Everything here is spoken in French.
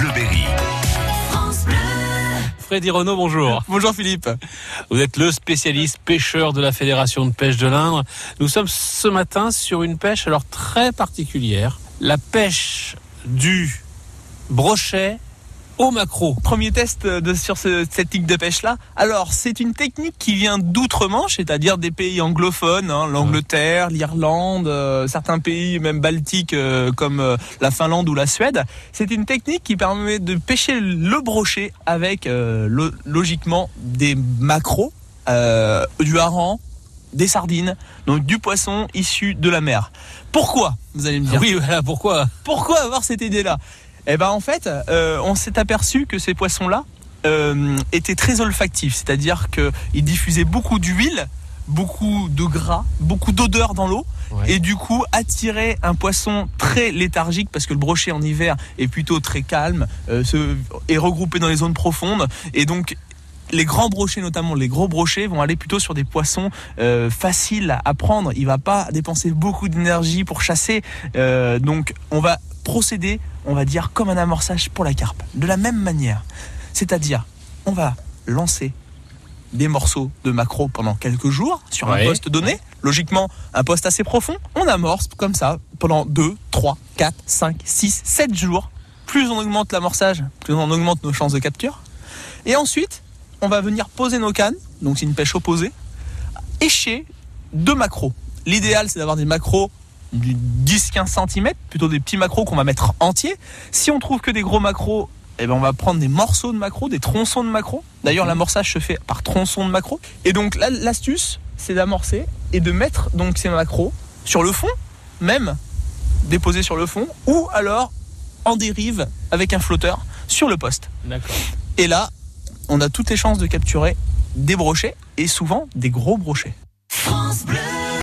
Bleuberry. Freddy Renaud, bonjour. Bonjour Philippe. Vous êtes le spécialiste pêcheur de la Fédération de pêche de l'Indre. Nous sommes ce matin sur une pêche alors très particulière. La pêche du brochet au macro. Premier test de, sur ce, cette technique de pêche là. Alors c'est une technique qui vient d'outre-Manche, c'est-à-dire des pays anglophones, hein, l'Angleterre, l'Irlande, euh, certains pays même baltiques euh, comme euh, la Finlande ou la Suède. C'est une technique qui permet de pêcher le brochet avec lo logiquement des macros, du hareng, des sardines, donc du poisson issu de la mer. Pourquoi Vous allez me dire? Oui, voilà, pourquoi? Pourquoi avoir cette idée-là? Eh ben en fait, euh, on s'est aperçu que ces poissons-là euh, étaient très olfactifs, c'est-à-dire qu'ils diffusaient beaucoup d'huile, beaucoup de gras, beaucoup d'odeur dans l'eau. Ouais. Et du coup, attirer un poisson très léthargique, parce que le brochet en hiver est plutôt très calme, euh, se, est regroupé dans les zones profondes, et donc les grands brochets, notamment les gros brochets, vont aller plutôt sur des poissons euh, faciles à prendre. Il va pas dépenser beaucoup d'énergie pour chasser. Euh, donc, on va procéder, on va dire, comme un amorçage pour la carpe. De la même manière. C'est-à-dire, on va lancer des morceaux de maquereau pendant quelques jours sur Ouais. un poste donné. Logiquement, un poste assez profond. On amorce comme ça pendant 2, 3, 4, 5, 6, 7 jours. Plus on augmente l'amorçage, plus on augmente nos chances de capture. Et ensuite, on va venir poser nos cannes, donc c'est une pêche opposée, écher deux macros. L'idéal, c'est d'avoir des macros du 10-15 cm, plutôt des petits macros qu'on va mettre entiers. Si on trouve que des gros macros, eh ben on va prendre des morceaux de macros, des tronçons de macros. D'ailleurs, l'amorçage se fait par tronçons de macros. Et donc, là, l'astuce, c'est d'amorcer et de mettre donc ces macros sur le fond, même déposés sur le fond, ou alors en dérive avec un flotteur sur le poste. D'accord. Et là, on a toutes les chances de capturer des brochets et souvent des gros brochets.